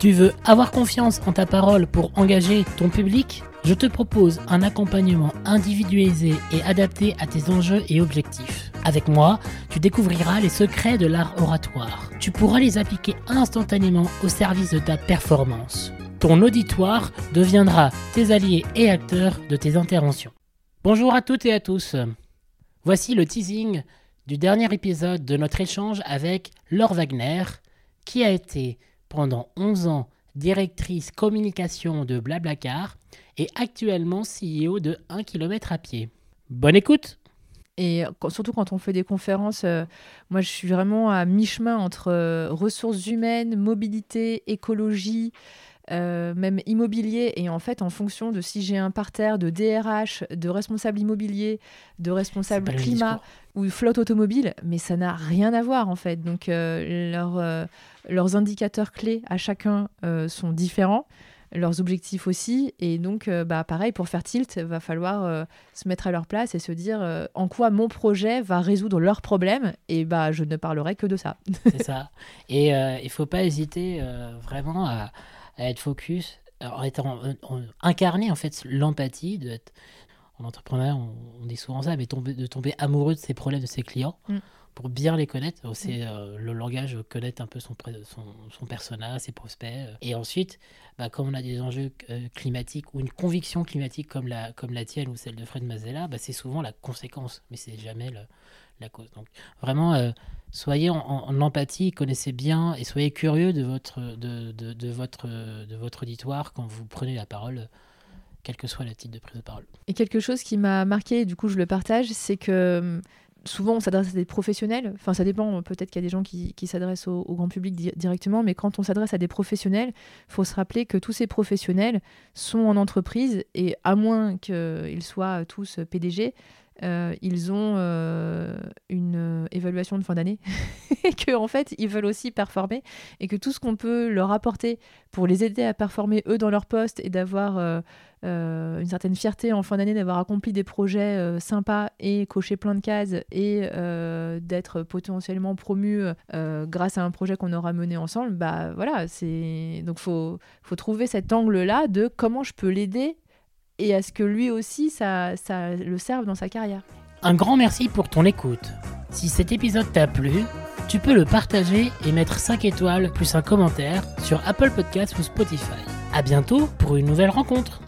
Tu veux avoir confiance en ta parole pour engager ton public? Je te propose un accompagnement individualisé et adapté à tes enjeux et objectifs. Avec moi, tu découvriras les secrets de l'art oratoire. Tu pourras les appliquer instantanément au service de ta performance. Ton auditoire deviendra tes alliés et acteurs de tes interventions. Bonjour à toutes et à tous. Voici le teasing du dernier épisode de notre échange avec Laure Wagner, qui a été pendant 11 ans directrice communication de Blablacar et actuellement CEO de 1 km à pied. Bonne écoute et surtout quand on fait des conférences, euh, moi je suis vraiment à mi-chemin entre euh, ressources humaines, mobilité, écologie, euh, même immobilier. Et en fait, en fonction de si j'ai un parterre de DRH, de responsable immobilier, de responsable climat ou flotte automobile, mais ça n'a rien à voir en fait. Donc euh, euh, leurs indicateurs clés à chacun sont différents leurs objectifs aussi. Et donc, bah, pareil, pour faire tilt, va falloir se mettre à leur place et se dire en quoi mon projet va résoudre leurs problèmes. Et bah, je ne parlerai que de ça. C'est ça. Et il ne faut pas hésiter vraiment à, à être focus, en étant incarné en fait l'empathie, en entrepreneur, on, dit souvent ça, mais tomber, de tomber amoureux de ses problèmes de ses clients. Mm. Pour bien les connaître, c'est mm. euh, le langage, connaître un peu son, son, son persona, ses prospects. Euh. Et ensuite, bah, comme on a des enjeux euh, climatiques ou une conviction climatique comme la, comme la tienne ou celle de Fred Mazella, bah, c'est souvent la conséquence, mais c'est jamais le, la cause. Donc vraiment, soyez en, empathie, connaissez bien et soyez curieux de votre, de, de, votre, de votre auditoire quand vous prenez la parole, quel que soit le titre de prise de parole. Et quelque chose qui m'a marqué, du coup je le partage, c'est que hum, souvent on s'adresse à des professionnels, enfin ça dépend, peut-être qu'il y a des gens qui, s'adressent au, grand public directement, mais quand on s'adresse à des professionnels, il faut se rappeler que tous ces professionnels sont en entreprise et à moins qu'ils soient tous PDG, euh, ils ont euh, une euh, évaluation de fin d'année et qu'en en fait ils veulent aussi performer et que tout ce qu'on peut leur apporter pour les aider à performer eux dans leur poste et d'avoir une certaine fierté en fin d'année d'avoir accompli des projets sympas et coché plein de cases et d'être potentiellement promu grâce à un projet qu'on aura mené ensemble bah voilà c'est donc faut faut trouver cet angle là de comment je peux l'aider et à ce que lui aussi, ça, ça le serve dans sa carrière. Un grand merci pour ton écoute. Si cet épisode t'a plu, tu peux le partager et mettre 5 étoiles plus un commentaire sur Apple Podcasts ou Spotify. A bientôt pour une nouvelle rencontre.